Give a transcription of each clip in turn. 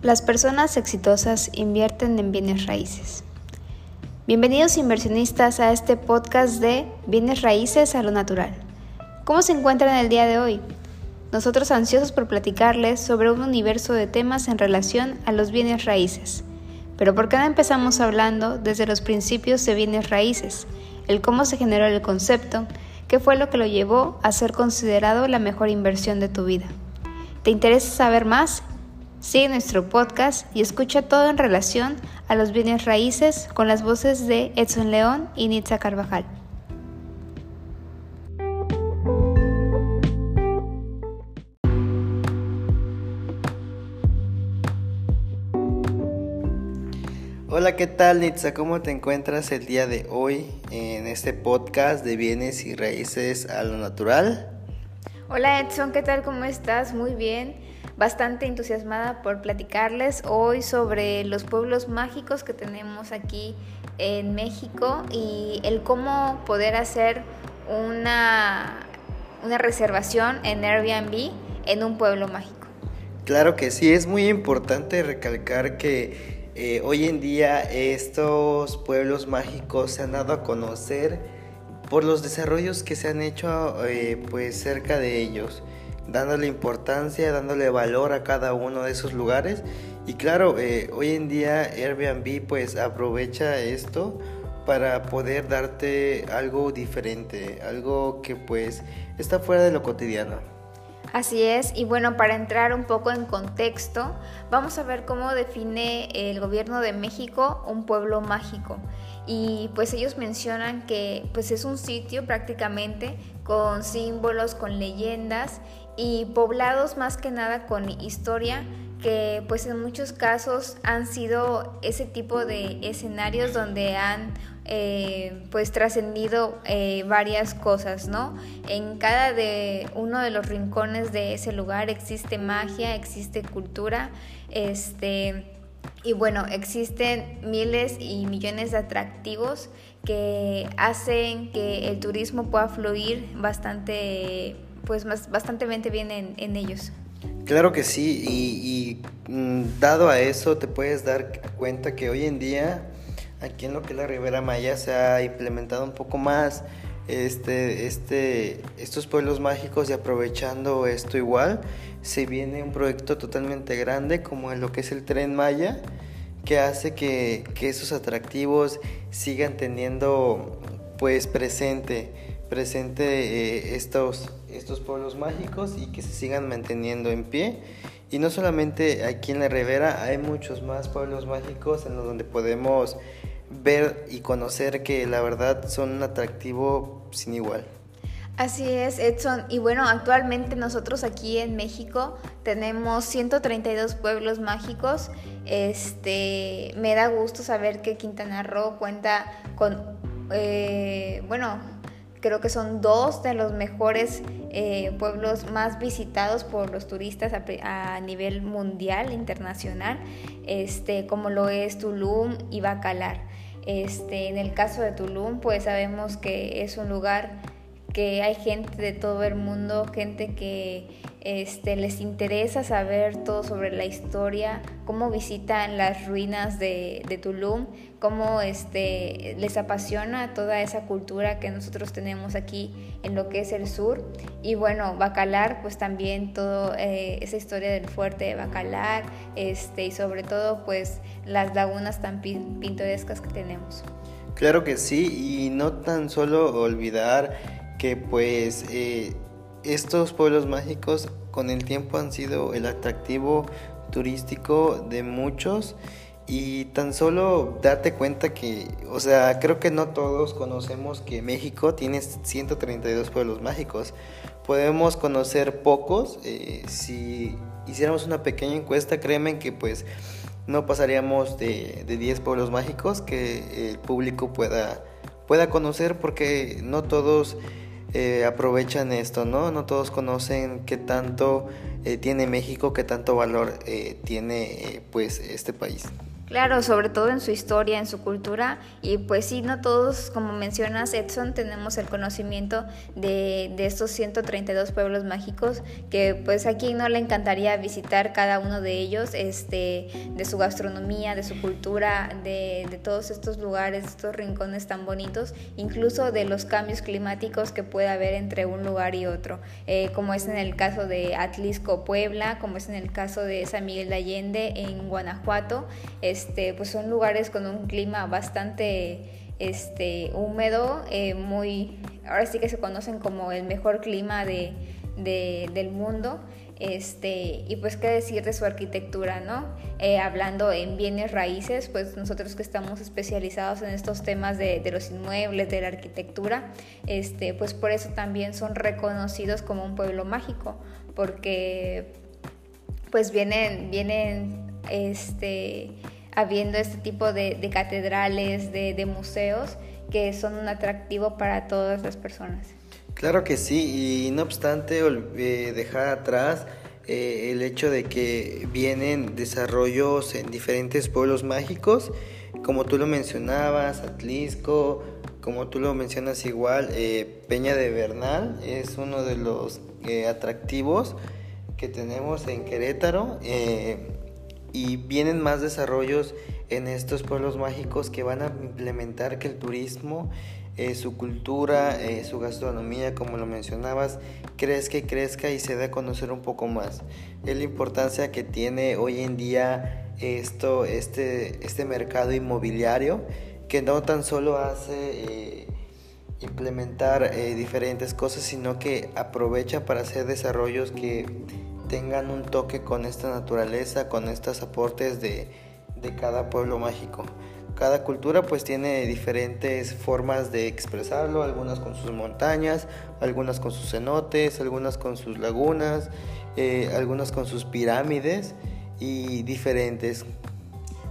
Las personas exitosas invierten en bienes raíces. Bienvenidos inversionistas a este podcast de Bienes raíces a lo natural. ¿Cómo se encuentran el día de hoy? Nosotros ansiosos por platicarles sobre un universo de temas en relación a los bienes raíces. Pero ¿por qué no empezamos hablando desde los principios de bienes raíces? El cómo se generó el concepto, qué fue lo que lo llevó a ser considerado la mejor inversión de tu vida. ¿Te interesa saber más? Sigue nuestro podcast y escucha todo en relación a los bienes raíces con las voces de Edson León y Nitza Carvajal. Hola, ¿qué tal Nitza? ¿Cómo te encuentras el día de hoy en este podcast de bienes y raíces a lo natural? Hola Edson, ¿qué tal? ¿Cómo estás? Muy bien bastante entusiasmada por platicarles hoy sobre los pueblos mágicos que tenemos aquí en México y el cómo poder hacer una, una reservación en Airbnb en un pueblo mágico. Claro que sí, es muy importante recalcar que eh, hoy en día estos pueblos mágicos se han dado a conocer por los desarrollos que se han hecho eh, pues cerca de ellos dándole importancia, dándole valor a cada uno de esos lugares. Y claro, eh, hoy en día Airbnb pues aprovecha esto para poder darte algo diferente, algo que pues está fuera de lo cotidiano. Así es, y bueno, para entrar un poco en contexto, vamos a ver cómo define el gobierno de México un pueblo mágico. Y pues ellos mencionan que pues es un sitio prácticamente con símbolos, con leyendas y poblados más que nada con historia que pues en muchos casos han sido ese tipo de escenarios donde han eh, pues trascendido eh, varias cosas, ¿no? En cada de uno de los rincones de ese lugar existe magia, existe cultura, este, y bueno, existen miles y millones de atractivos que hacen que el turismo pueda fluir bastante pues más, bastante bien en, ellos. Claro que sí, y, mm, dado a eso te puedes dar cuenta que hoy en día aquí en lo que es la Ribera Maya se ha implementado un poco más este, este, estos pueblos mágicos y aprovechando esto igual, se viene un proyecto totalmente grande como lo que es el tren Maya, que hace que, que esos atractivos sigan teniendo pues presente presente eh, estos, estos pueblos mágicos y que se sigan manteniendo en pie. Y no solamente aquí en la Ribera, hay muchos más pueblos mágicos en los donde podemos ver y conocer que la verdad son un atractivo sin igual. Así es, Edson. Y bueno, actualmente nosotros aquí en México tenemos 132 pueblos mágicos. Este, me da gusto saber que Quintana Roo cuenta con, eh, bueno, Creo que son dos de los mejores eh, pueblos más visitados por los turistas a, nivel mundial, internacional, este, como lo es Tulum y Bacalar. Este, en el caso de Tulum, pues sabemos que es un lugar que hay gente de todo el mundo, gente que este, les interesa saber todo sobre la historia, cómo visitan las ruinas de, Tulum, cómo este, les apasiona toda esa cultura que nosotros tenemos aquí en lo que es el sur. Y bueno, Bacalar, pues también toda eh, esa historia del fuerte de Bacalar este, y sobre todo pues las lagunas tan pintorescas que tenemos. Claro que sí, y no tan solo olvidar que pues eh, estos pueblos mágicos con el tiempo han sido el atractivo turístico de muchos y tan solo darte cuenta que, o sea, creo que no todos conocemos que México tiene 132 pueblos mágicos. Podemos conocer pocos. Eh, si hiciéramos una pequeña encuesta, créeme que pues no pasaríamos de, de 10 pueblos mágicos que el público pueda, pueda conocer porque no todos eh, aprovechan esto, ¿no? No todos conocen qué tanto eh, tiene México, qué tanto valor eh, tiene pues este país. Claro, sobre todo en su historia, en su cultura. Y pues sí, no todos, como mencionas, Edson, tenemos el conocimiento de, de estos 132 pueblos mágicos, que pues a quien no le encantaría visitar cada uno de ellos, este, de su gastronomía, de su cultura, de, de todos estos lugares, estos rincones tan bonitos, incluso de los cambios climáticos que puede haber entre un lugar y otro, eh, como es en el caso de Atlisco, Puebla, como es en el caso de San Miguel de Allende en Guanajuato. Pues son lugares con un clima bastante este, húmedo, eh, muy, ahora sí que se conocen como el mejor clima de, del mundo. Este, y pues qué decir de su arquitectura, ¿no? Eh, hablando en bienes raíces, pues nosotros que estamos especializados en estos temas de, de, los inmuebles, de la arquitectura, este, pues por eso también son reconocidos como un pueblo mágico, porque pues vienen, vienen, este, habiendo este tipo de, catedrales, de, museos, que son un atractivo para todas las personas. Claro que sí, y no obstante eh, dejar atrás eh, el hecho de que vienen desarrollos en diferentes pueblos mágicos, como tú lo mencionabas, Atlisco, como tú lo mencionas igual, eh, Peña de Bernal es uno de los atractivos que tenemos en Querétaro y vienen más desarrollos en estos pueblos mágicos que van a implementar que el turismo, eh, su cultura, eh, su gastronomía, como lo mencionabas, crezca y crezca y se dé a conocer un poco más. Es la importancia que tiene hoy en día esto, este, este mercado inmobiliario que no tan solo hace eh, implementar diferentes cosas, sino que aprovecha para hacer desarrollos que tengan un toque con esta naturaleza, con estos aportes de, cada pueblo mágico. Cada cultura pues tiene diferentes formas de expresarlo, algunas con sus montañas, algunas con sus cenotes, algunas con sus lagunas, eh, algunas con sus pirámides y diferentes.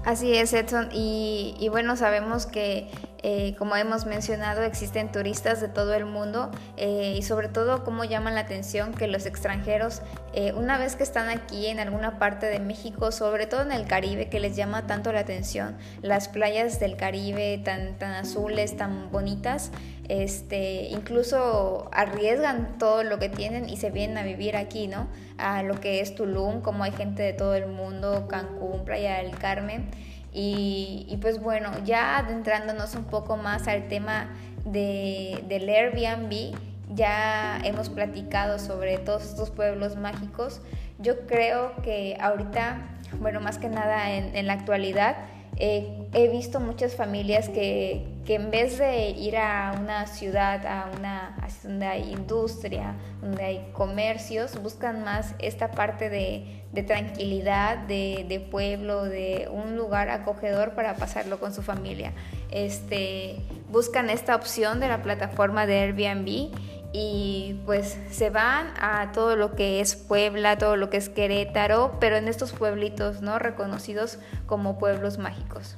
Así es, Edson. y bueno, sabemos que eh, como hemos mencionado, existen turistas de todo el mundo eh, y sobre todo cómo llaman la atención que los extranjeros, eh, una vez que están aquí en alguna parte de México, sobre todo en el Caribe, que les llama tanto la atención, las playas del Caribe tan, tan azules, tan bonitas, este, incluso arriesgan todo lo que tienen y se vienen a vivir aquí, ¿no? A lo que es Tulum, como hay gente de todo el mundo, Cancún, Playa del Carmen. Y, pues bueno, ya adentrándonos un poco más al tema de, del Airbnb, ya hemos platicado sobre todos estos pueblos mágicos. Yo creo que ahorita, bueno, más que nada en, en la actualidad, eh, he visto muchas familias que, que, en vez de ir a una ciudad, a una donde hay industria, donde hay comercios, buscan más esta parte de, de tranquilidad, de, de, pueblo, de un lugar acogedor para pasarlo con su familia. Este, buscan esta opción de la plataforma de Airbnb y pues se van a todo lo que es Puebla, todo lo que es Querétaro, pero en estos pueblitos, ¿no? Reconocidos como pueblos mágicos.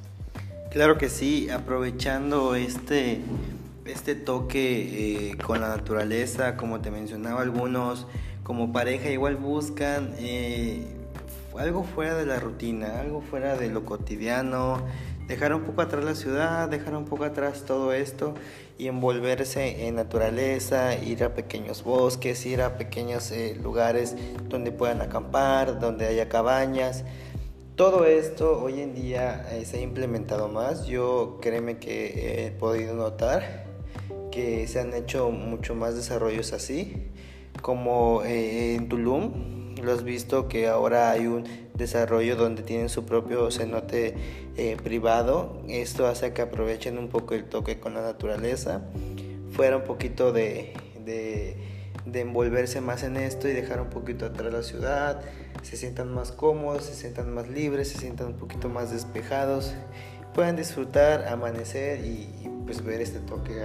Claro que sí, aprovechando este, este toque eh, con la naturaleza, como te mencionaba algunos, como pareja igual buscan eh, algo fuera de la rutina, algo fuera de lo cotidiano, dejar un poco atrás la ciudad, dejar un poco atrás todo esto y envolverse en naturaleza, ir a pequeños bosques, ir a pequeños eh, lugares donde puedan acampar, donde haya cabañas. Todo esto hoy en día eh, se ha implementado más. Yo créeme que he podido notar que se han hecho mucho más desarrollos así, como eh, en Tulum. Lo has visto que ahora hay un desarrollo donde tienen su propio cenote eh, privado. Esto hace que aprovechen un poco el toque con la naturaleza, fuera un poquito de, de, envolverse más en esto y dejar un poquito atrás la ciudad, se sientan más cómodos, se sientan más libres, se sientan un poquito más despejados, puedan disfrutar, amanecer y, pues ver este toque.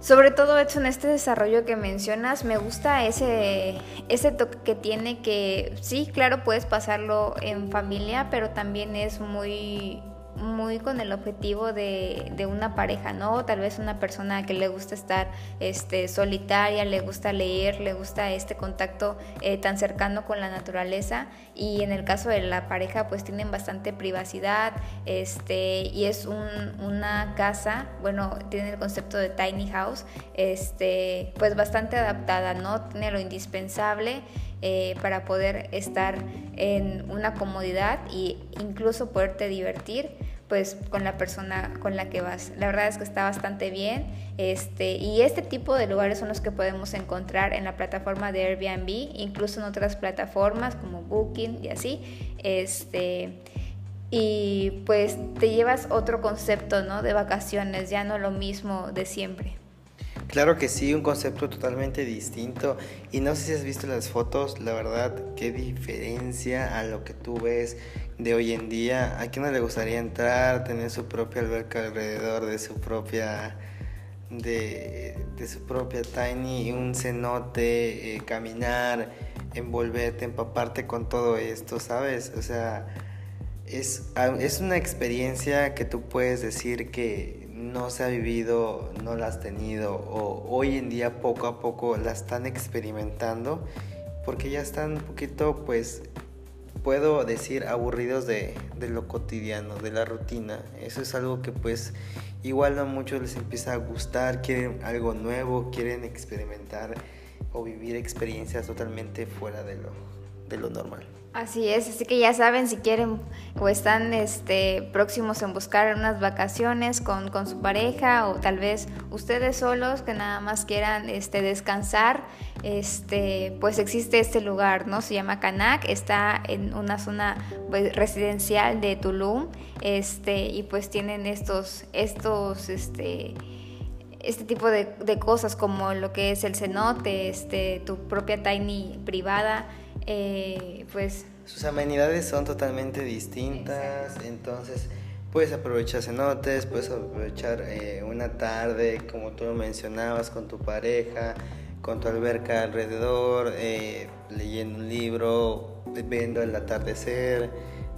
Sobre todo hecho en este desarrollo que mencionas, me gusta ese, ese toque que tiene que, sí, claro, puedes pasarlo en familia, pero también es muy, muy con el objetivo de, de, una pareja, ¿no? Tal vez una persona que le gusta estar este, solitaria, le gusta leer, le gusta este contacto eh, tan cercano con la naturaleza y en el caso de la pareja pues tienen bastante privacidad este, y es un, una casa, bueno, tiene el concepto de tiny house, este, pues bastante adaptada, ¿no? Tiene lo indispensable. Eh, para poder estar en una comodidad e incluso poderte divertir pues con la persona con la que vas. La verdad es que está bastante bien. Este, y este tipo de lugares son los que podemos encontrar en la plataforma de Airbnb, incluso en otras plataformas como Booking y así. Este, y pues te llevas otro concepto, ¿no? De vacaciones, ya no lo mismo de siempre. Claro que sí, un concepto totalmente distinto. Y no sé si has visto las fotos, la verdad, qué diferencia a lo que tú ves de hoy en día. ¿A quién no le gustaría entrar, tener su propia alberca alrededor de su propia de, su propia tiny, un cenote, eh, caminar, envolverte, empaparte con todo esto, ¿sabes? O sea, es, es una experiencia que tú puedes decir que no se ha vivido, no la has tenido o hoy en día poco a poco la están experimentando porque ya están un poquito pues puedo decir aburridos de, de, lo cotidiano, de la rutina. Eso es algo que pues igual a muchos les empieza a gustar, quieren algo nuevo, quieren experimentar o vivir experiencias totalmente fuera de lo, de lo normal. Así es, así que ya saben si quieren o están este, próximos en buscar unas vacaciones con, con, su pareja o tal vez ustedes solos que nada más quieran este, descansar, este, pues existe este lugar, ¿no? Se llama Canac, está en una zona pues, residencial de Tulum este, y pues tienen estos, estos, este, este tipo de, de cosas como lo que es el cenote, este, tu propia tiny privada eh, pues... Sus amenidades son totalmente distintas, entonces puedes aprovechar cenotes, puedes aprovechar eh, una tarde, como tú lo mencionabas, con tu pareja, con tu alberca alrededor, eh, leyendo un libro, viendo el atardecer,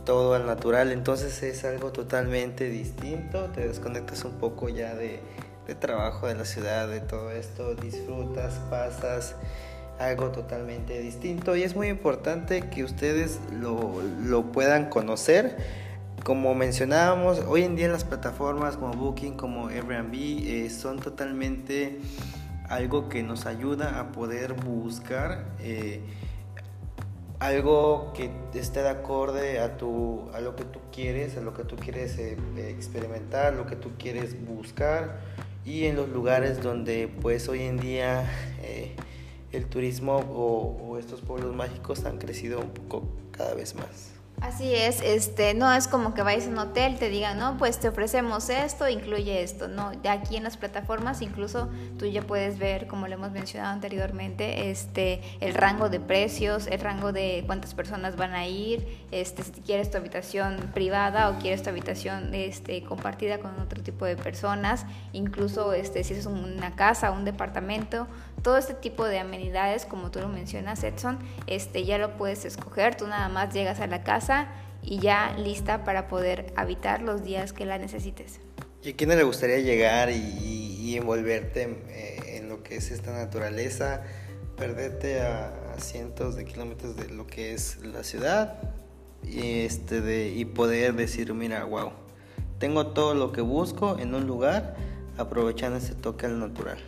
todo al natural, entonces es algo totalmente distinto, te desconectas un poco ya de, de trabajo, de la ciudad, de todo esto, disfrutas, pasas algo totalmente distinto y es muy importante que ustedes lo, puedan conocer. Como mencionábamos, hoy en día las plataformas como Booking, como Airbnb, eh, son totalmente algo que nos ayuda a poder buscar eh, algo que esté de acorde a, tu, a lo que tú quieres, a lo que tú quieres eh, experimentar, lo que tú quieres buscar y en los lugares donde pues hoy en día el turismo o, estos pueblos mágicos han crecido un poco cada vez más. Así es, este, no es como que vayas a un hotel, te digan, no, pues te ofrecemos esto, incluye esto, no, aquí en las plataformas incluso tú ya puedes ver, como lo hemos mencionado anteriormente, este, el rango de precios, el rango de cuántas personas van a ir, este, si quieres tu habitación privada o quieres tu habitación este, compartida con otro tipo de personas, incluso este, si es una casa, un departamento, todo este tipo de amenidades, como tú lo mencionas, Edson, este, ya lo puedes escoger, tú nada más llegas a la casa, y ya lista para poder habitar los días que la necesites. ¿Y a quién le gustaría llegar y, envolverte eh, en, lo que es esta naturaleza, perderte a, cientos de kilómetros de lo que es la ciudad y, este de, y poder decir, mira, wow, tengo todo lo que busco en un lugar aprovechando ese toque al natural?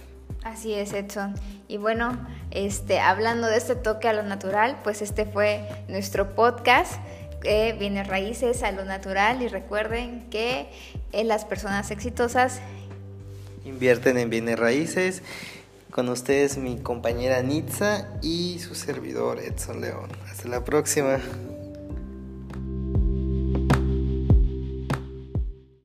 Así es, Edson. Y bueno, este, hablando de este toque a lo natural, pues este fue nuestro podcast eh, bienes raíces a lo natural y recuerden que eh, las personas exitosas invierten en bienes raíces. Con ustedes mi compañera Nitza y su servidor Edson León. Hasta la próxima.